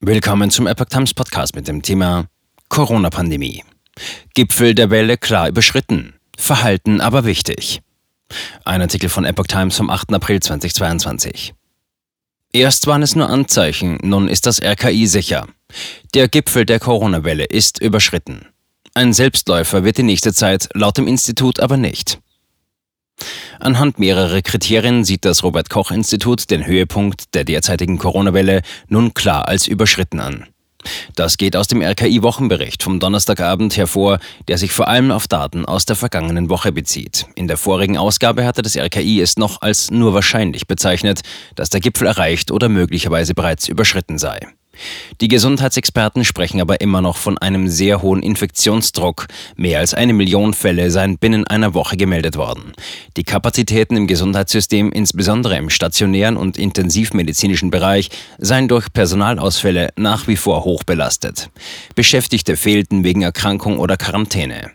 Willkommen zum Epoch Times Podcast mit dem Thema Corona-Pandemie. Gipfel der Welle klar überschritten, Verhalten aber wichtig. Ein Artikel von Epoch Times vom 8. April 2022. Erst waren es nur Anzeichen, nun ist das RKI sicher. Der Gipfel der Corona-Welle ist überschritten. Ein Selbstläufer wird die nächste Zeit laut dem Institut aber nicht. Anhand mehrerer Kriterien sieht das Robert Koch Institut den Höhepunkt der derzeitigen Corona-Welle nun klar als überschritten an. Das geht aus dem RKI-Wochenbericht vom Donnerstagabend hervor, der sich vor allem auf Daten aus der vergangenen Woche bezieht. In der vorigen Ausgabe hatte das RKI es noch als nur wahrscheinlich bezeichnet, dass der Gipfel erreicht oder möglicherweise bereits überschritten sei. Die Gesundheitsexperten sprechen aber immer noch von einem sehr hohen Infektionsdruck. Mehr als eine Million Fälle seien binnen einer Woche gemeldet worden. Die Kapazitäten im Gesundheitssystem, insbesondere im stationären und intensivmedizinischen Bereich, seien durch Personalausfälle nach wie vor hoch belastet. Beschäftigte fehlten wegen Erkrankung oder Quarantäne.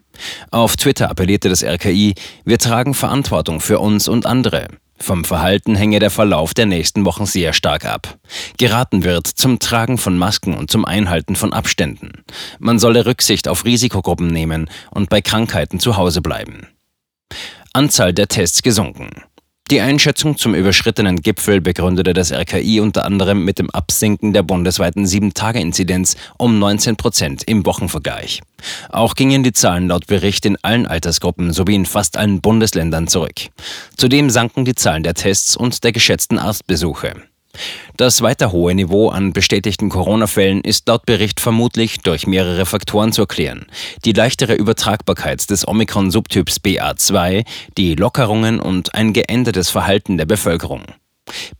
Auf Twitter appellierte das RKI, wir tragen Verantwortung für uns und andere. Vom Verhalten hänge der Verlauf der nächsten Wochen sehr stark ab. Geraten wird zum Tragen von Masken und zum Einhalten von Abständen. Man solle Rücksicht auf Risikogruppen nehmen und bei Krankheiten zu Hause bleiben. Anzahl der Tests gesunken. Die Einschätzung zum überschrittenen Gipfel begründete das RKI unter anderem mit dem Absinken der bundesweiten 7-Tage-Inzidenz um 19 Prozent im Wochenvergleich. Auch gingen die Zahlen laut Bericht in allen Altersgruppen sowie in fast allen Bundesländern zurück. Zudem sanken die Zahlen der Tests und der geschätzten Arztbesuche. Das weiter hohe Niveau an bestätigten Corona-Fällen ist laut Bericht vermutlich durch mehrere Faktoren zu erklären. Die leichtere Übertragbarkeit des Omikron-Subtyps BA2, die Lockerungen und ein geändertes Verhalten der Bevölkerung.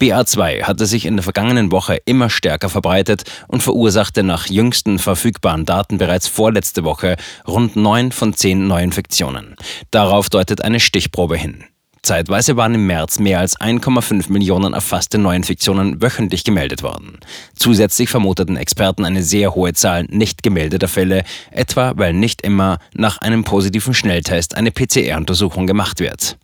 BA2 hatte sich in der vergangenen Woche immer stärker verbreitet und verursachte nach jüngsten verfügbaren Daten bereits vorletzte Woche rund neun von zehn Neuinfektionen. Darauf deutet eine Stichprobe hin. Zeitweise waren im März mehr als 1,5 Millionen erfasste Neuinfektionen wöchentlich gemeldet worden. Zusätzlich vermuteten Experten eine sehr hohe Zahl nicht gemeldeter Fälle, etwa weil nicht immer nach einem positiven Schnelltest eine PCR-Untersuchung gemacht wird.